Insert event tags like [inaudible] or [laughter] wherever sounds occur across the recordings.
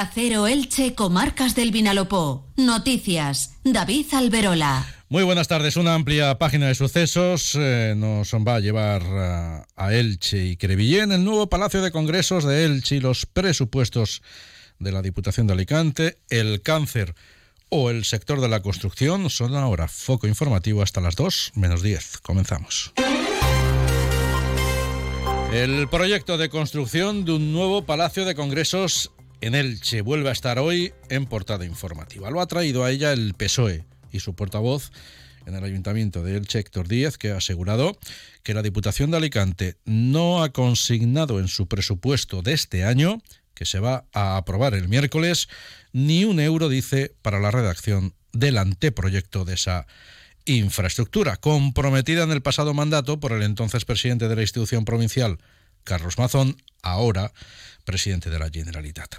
Acero Elche, Comarcas del Vinalopó. Noticias. David Alberola. Muy buenas tardes. Una amplia página de sucesos eh, nos va a llevar a, a Elche y Crevillén, el nuevo Palacio de Congresos de Elche y los presupuestos de la Diputación de Alicante, el cáncer o el sector de la construcción son ahora foco informativo hasta las 2 menos 10. Comenzamos. El proyecto de construcción de un nuevo Palacio de Congresos en Elche vuelve a estar hoy en portada informativa. Lo ha traído a ella el PSOE y su portavoz en el Ayuntamiento de Elche, Héctor Díez, que ha asegurado que la Diputación de Alicante no ha consignado en su presupuesto de este año, que se va a aprobar el miércoles, ni un euro, dice, para la redacción del anteproyecto de esa infraestructura, comprometida en el pasado mandato por el entonces presidente de la institución provincial, Carlos Mazón, ahora presidente de la Generalitat.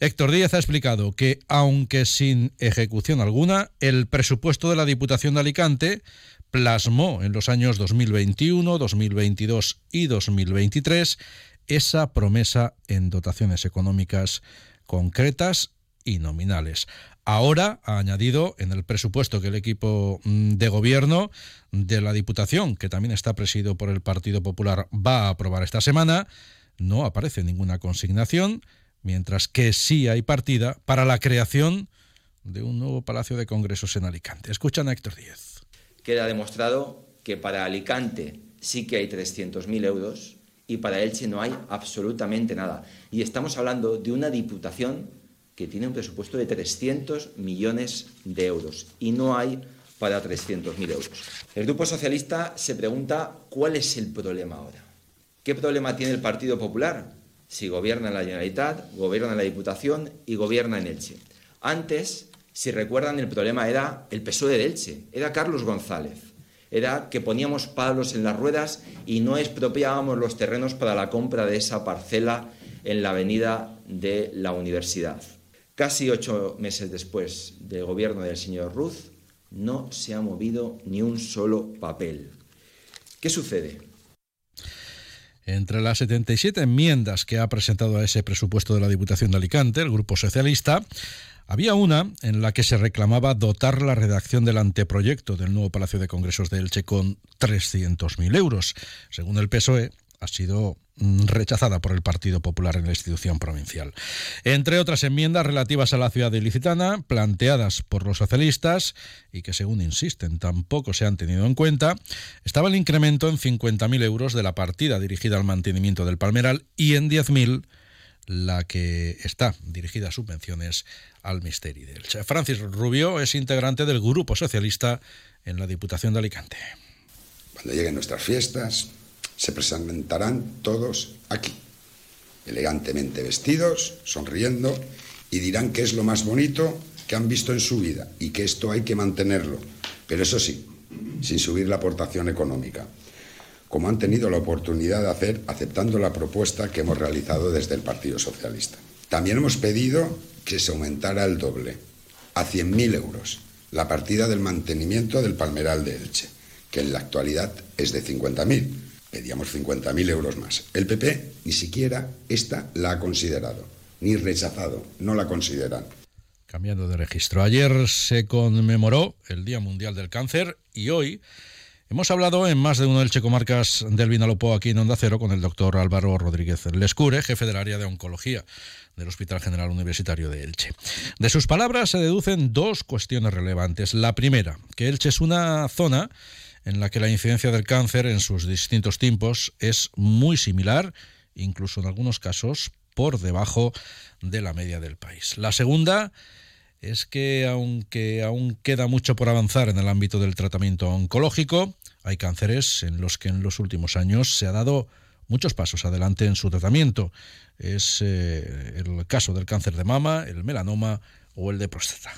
Héctor Díaz ha explicado que, aunque sin ejecución alguna, el presupuesto de la Diputación de Alicante plasmó en los años 2021, 2022 y 2023 esa promesa en dotaciones económicas concretas y nominales. Ahora ha añadido en el presupuesto que el equipo mm, de gobierno de la Diputación, que también está presidido por el Partido Popular, va a aprobar esta semana, no aparece ninguna consignación, mientras que sí hay partida para la creación de un nuevo Palacio de Congresos en Alicante. Escuchan a Héctor Díez. Queda demostrado que para Alicante sí que hay 300.000 euros y para Elche no hay absolutamente nada. Y estamos hablando de una diputación que tiene un presupuesto de 300 millones de euros y no hay para 300.000 euros. El Grupo Socialista se pregunta cuál es el problema ahora. ¿Qué problema tiene el Partido Popular? Si gobierna en la Generalitat, gobierna en la Diputación y gobierna en Elche. Antes, si recuerdan, el problema era el PSOE de Elche, era Carlos González. Era que poníamos palos en las ruedas y no expropiábamos los terrenos para la compra de esa parcela en la avenida de la universidad. Casi ocho meses después del gobierno del señor Ruz, no se ha movido ni un solo papel. ¿Qué sucede? Entre las 77 enmiendas que ha presentado a ese presupuesto de la Diputación de Alicante, el Grupo Socialista, había una en la que se reclamaba dotar la redacción del anteproyecto del nuevo Palacio de Congresos de Elche con 300.000 euros. Según el PSOE, ha sido mm, rechazada por el Partido Popular en la institución provincial. Entre otras enmiendas relativas a la ciudad de Licitana, planteadas por los socialistas y que, según insisten, tampoco se han tenido en cuenta, estaba el incremento en 50.000 euros de la partida dirigida al mantenimiento del Palmeral y en 10.000 la que está dirigida a subvenciones al Misteri del Francis Rubio es integrante del Grupo Socialista en la Diputación de Alicante. Cuando lleguen nuestras fiestas, se presentarán todos aquí, elegantemente vestidos, sonriendo, y dirán que es lo más bonito que han visto en su vida y que esto hay que mantenerlo, pero eso sí, sin subir la aportación económica, como han tenido la oportunidad de hacer aceptando la propuesta que hemos realizado desde el Partido Socialista. También hemos pedido que se aumentara el doble, a 100.000 euros, la partida del mantenimiento del Palmeral de Elche, que en la actualidad es de 50.000 pedíamos 50.000 euros más. El PP ni siquiera esta la ha considerado, ni rechazado, no la consideran. Cambiando de registro, ayer se conmemoró el Día Mundial del Cáncer y hoy hemos hablado en más de uno del Checomarcas del Vinalopó aquí en Onda Cero con el doctor Álvaro Rodríguez Lescure, jefe del área de oncología del Hospital General Universitario de Elche. De sus palabras se deducen dos cuestiones relevantes. La primera, que Elche es una zona en la que la incidencia del cáncer en sus distintos tipos es muy similar, incluso en algunos casos por debajo de la media del país. La segunda es que aunque aún queda mucho por avanzar en el ámbito del tratamiento oncológico, hay cánceres en los que en los últimos años se ha dado muchos pasos adelante en su tratamiento. Es eh, el caso del cáncer de mama, el melanoma o el de próstata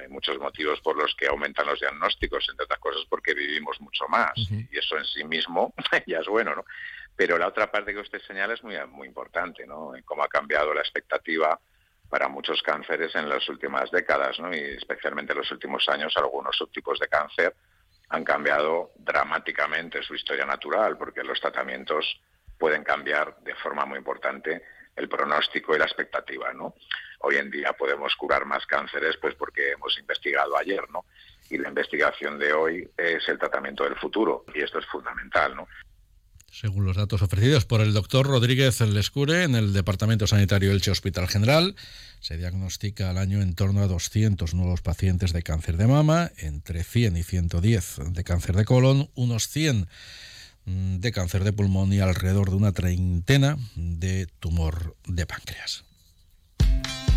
hay muchos motivos por los que aumentan los diagnósticos, entre otras cosas porque vivimos mucho más y eso en sí mismo [laughs] ya es bueno, ¿no? Pero la otra parte que usted señala es muy, muy importante, ¿no? En cómo ha cambiado la expectativa para muchos cánceres en las últimas décadas, ¿no? Y especialmente en los últimos años algunos subtipos de cáncer han cambiado dramáticamente su historia natural porque los tratamientos pueden cambiar de forma muy importante el pronóstico y la expectativa, ¿no? Hoy en día podemos curar más cánceres pues porque hemos investigado ayer, ¿no? Y la investigación de hoy es el tratamiento del futuro y esto es fundamental, ¿no? Según los datos ofrecidos por el doctor Rodríguez Lescure en el Departamento Sanitario Elche Hospital General, se diagnostica al año en torno a 200 nuevos pacientes de cáncer de mama, entre 100 y 110 de cáncer de colon, unos 100 de cáncer de pulmón y alrededor de una treintena de tumor de páncreas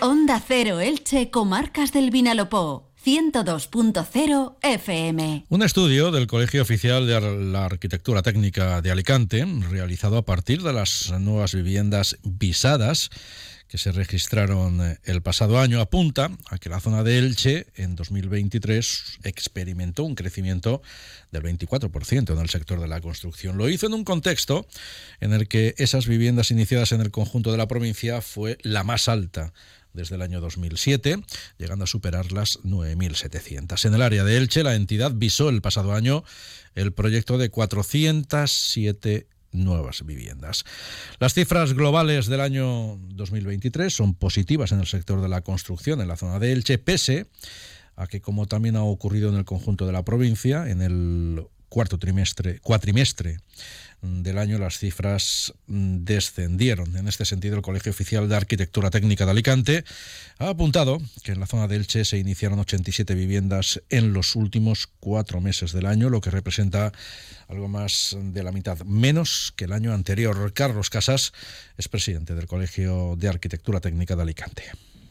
Onda Cero Elche, Comarcas del Vinalopó. 102.0 FM. Un estudio del Colegio Oficial de la Arquitectura Técnica de Alicante, realizado a partir de las nuevas viviendas visadas, que se registraron eh, el pasado año apunta a que la zona de Elche en 2023 experimentó un crecimiento del 24% en el sector de la construcción. Lo hizo en un contexto en el que esas viviendas iniciadas en el conjunto de la provincia fue la más alta desde el año 2007, llegando a superar las 9.700. En el área de Elche, la entidad visó el pasado año el proyecto de 407 nuevas viviendas. Las cifras globales del año 2023 son positivas en el sector de la construcción en la zona de Elche, pese a que, como también ha ocurrido en el conjunto de la provincia, en el cuarto trimestre, cuatrimestre del año las cifras mm, descendieron. En este sentido, el Colegio Oficial de Arquitectura Técnica de Alicante ha apuntado que en la zona de Elche se iniciaron 87 viviendas en los últimos cuatro meses del año, lo que representa algo más de la mitad, menos que el año anterior. Carlos Casas es presidente del Colegio de Arquitectura Técnica de Alicante.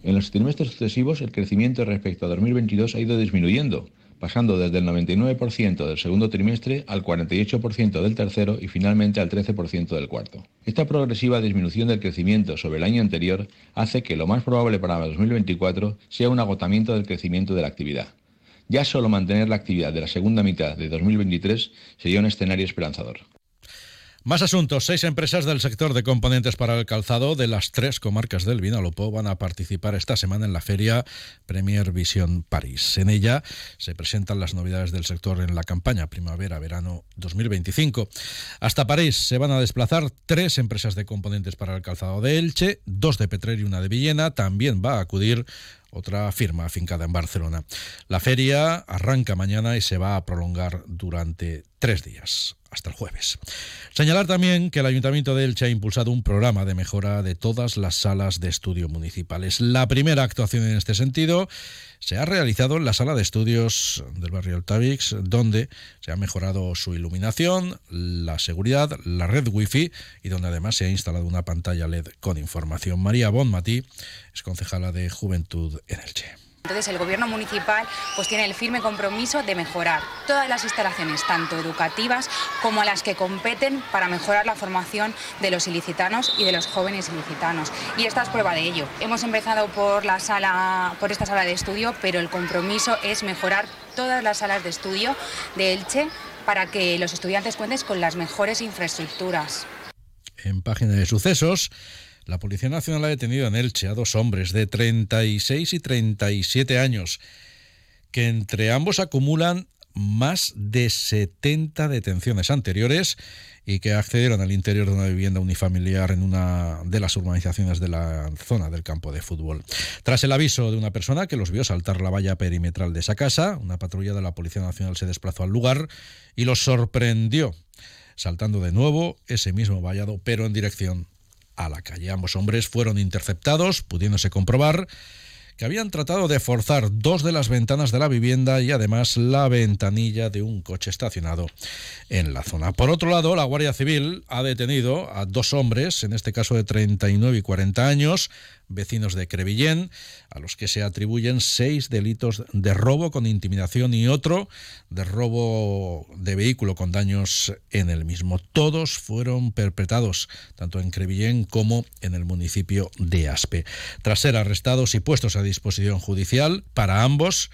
En los trimestres sucesivos, el crecimiento respecto a 2022 ha ido disminuyendo pasando desde el 99% del segundo trimestre al 48% del tercero y finalmente al 13% del cuarto. Esta progresiva disminución del crecimiento sobre el año anterior hace que lo más probable para 2024 sea un agotamiento del crecimiento de la actividad. Ya solo mantener la actividad de la segunda mitad de 2023 sería un escenario esperanzador. Más asuntos. Seis empresas del sector de componentes para el calzado de las tres comarcas del Vinalopó van a participar esta semana en la feria Premier Vision París. En ella se presentan las novedades del sector en la campaña primavera-verano 2025. Hasta París se van a desplazar tres empresas de componentes para el calzado de Elche, dos de Petrer y una de Villena. También va a acudir otra firma afincada en Barcelona. La feria arranca mañana y se va a prolongar durante tres días, hasta el jueves. Señalar también que el Ayuntamiento de Elche ha impulsado un programa de mejora de todas las salas de estudio municipales. La primera actuación en este sentido se ha realizado en la sala de estudios del barrio Altavix, donde se ha mejorado su iluminación, la seguridad, la red wifi y donde además se ha instalado una pantalla LED con información. María Bonmatí es concejala de Juventud en Elche. Entonces el gobierno municipal pues tiene el firme compromiso de mejorar todas las instalaciones, tanto educativas como las que competen para mejorar la formación de los ilicitanos y de los jóvenes ilicitanos. Y esta es prueba de ello. Hemos empezado por la sala, por esta sala de estudio, pero el compromiso es mejorar todas las salas de estudio de Elche para que los estudiantes cuenten con las mejores infraestructuras. En página de sucesos, la Policía Nacional ha detenido en Elche a dos hombres de 36 y 37 años, que entre ambos acumulan más de 70 detenciones anteriores y que accedieron al interior de una vivienda unifamiliar en una de las urbanizaciones de la zona del campo de fútbol. Tras el aviso de una persona que los vio saltar la valla perimetral de esa casa, una patrulla de la Policía Nacional se desplazó al lugar y los sorprendió, saltando de nuevo ese mismo vallado, pero en dirección a la calle. Ambos hombres fueron interceptados, pudiéndose comprobar que habían tratado de forzar dos de las ventanas de la vivienda y además la ventanilla de un coche estacionado en la zona. Por otro lado, la Guardia Civil ha detenido a dos hombres, en este caso de 39 y 40 años, vecinos de Crevillén, a los que se atribuyen seis delitos de robo con intimidación y otro de robo de vehículo con daños en el mismo. Todos fueron perpetrados tanto en Crevillén como en el municipio de Aspe. Tras ser arrestados y puestos a disposición judicial para ambos,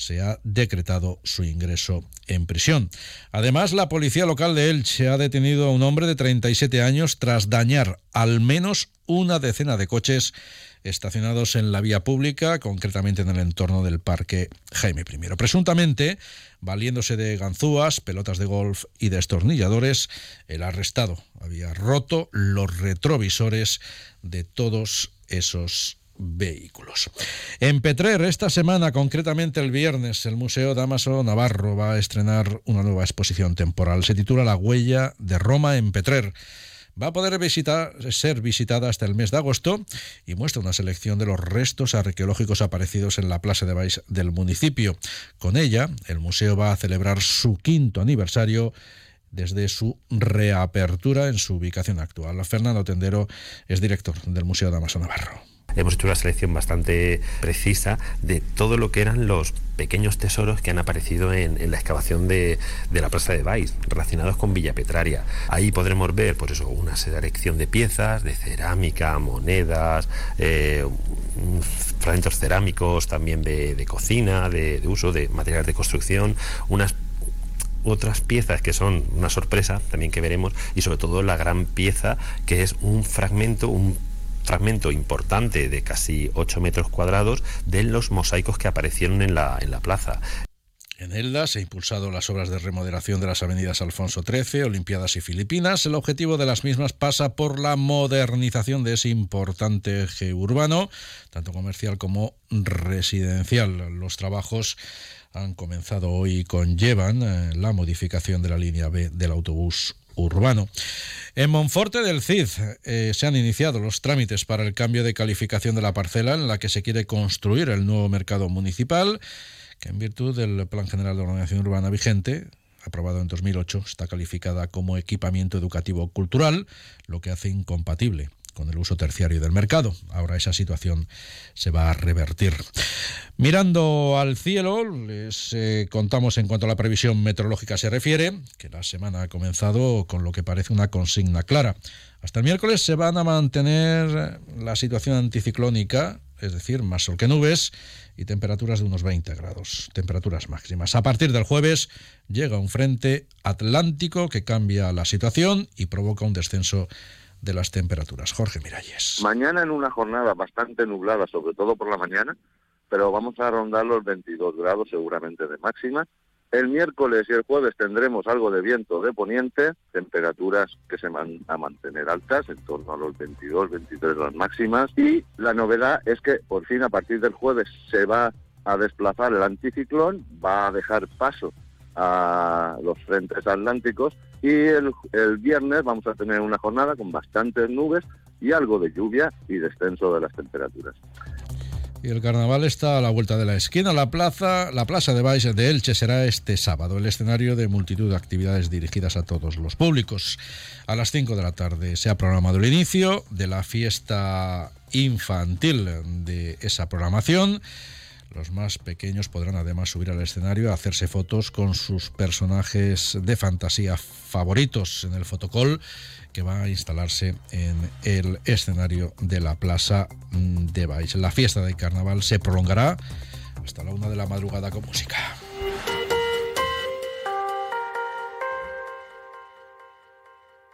se ha decretado su ingreso en prisión. Además, la policía local de Elche ha detenido a un hombre de 37 años tras dañar al menos una decena de coches estacionados en la vía pública, concretamente en el entorno del Parque Jaime I. Presuntamente, valiéndose de ganzúas, pelotas de golf y destornilladores, el arrestado había roto los retrovisores de todos esos vehículos. En Petrer, esta semana, concretamente el viernes, el Museo Damaso Navarro va a estrenar una nueva exposición temporal. Se titula La huella de Roma en Petrer. Va a poder ser visitada hasta el mes de agosto y muestra una selección de los restos arqueológicos aparecidos en la Plaza de Baix del municipio. Con ella, el museo va a celebrar su quinto aniversario desde su reapertura en su ubicación actual. Fernando Tendero es director del Museo Damaso Navarro. Hemos hecho una selección bastante precisa de todo lo que eran los pequeños tesoros que han aparecido en, la excavación de, la Plaza de Baix, relacionados con Villa Petraria. Ahí podremos ver, por eso, una selección de piezas, de cerámica, monedas, eh, fragmentos cerámicos, también de, cocina, de, de uso de materiales de construcción, unas otras piezas que son una sorpresa también que veremos y sobre todo la gran pieza que es un fragmento, un fragmento importante de casi 8 metros cuadrados de los mosaicos que aparecieron en la, en la plaza. En Elda se han impulsado las obras de remodelación de las avenidas Alfonso XIII, Olimpiadas y Filipinas. El objetivo de las mismas pasa por la modernización de ese importante eje urbano, tanto comercial como residencial. Los trabajos han comenzado hoy y conllevan eh, la modificación de la línea B del autobús urbano. En Monforte del Cid eh, se han iniciado los trámites para el cambio de calificación de la parcela en la que se quiere construir el nuevo mercado municipal, que en virtud del Plan General de Ordenación Urbana vigente, aprobado en 2008, está calificada como equipamiento educativo cultural, lo que hace incompatible con el uso terciario del mercado. Ahora esa situación se va a revertir. Mirando al cielo, les eh, contamos en cuanto a la previsión meteorológica se refiere, que la semana ha comenzado con lo que parece una consigna clara. Hasta el miércoles se van a mantener la situación anticiclónica, es decir, más sol que nubes, y temperaturas de unos 20 grados, temperaturas máximas. A partir del jueves llega un frente atlántico que cambia la situación y provoca un descenso de las temperaturas. Jorge Miralles. Mañana en una jornada bastante nublada, sobre todo por la mañana, pero vamos a rondar los 22 grados seguramente de máxima. El miércoles y el jueves tendremos algo de viento de poniente, temperaturas que se van a mantener altas, en torno a los 22, 23 las máximas. Y la novedad es que por fin a partir del jueves se va a desplazar el anticiclón, va a dejar paso a los frentes atlánticos y el, viernes vamos a tener una jornada con bastantes nubes y algo de lluvia y descenso de las temperaturas. Y el carnaval está a la vuelta de la esquina. La plaza, la plaza de Baix de Elche será este sábado el escenario de multitud de actividades dirigidas a todos los públicos. A las 5 de la tarde se ha programado el inicio de la fiesta infantil de esa programación. Los más pequeños podrán además subir al escenario a hacerse fotos con sus personajes de fantasía favoritos en el fotocall que va a instalarse en el escenario de la Plaza de Baix. La fiesta de carnaval se prolongará hasta la una de la madrugada con música.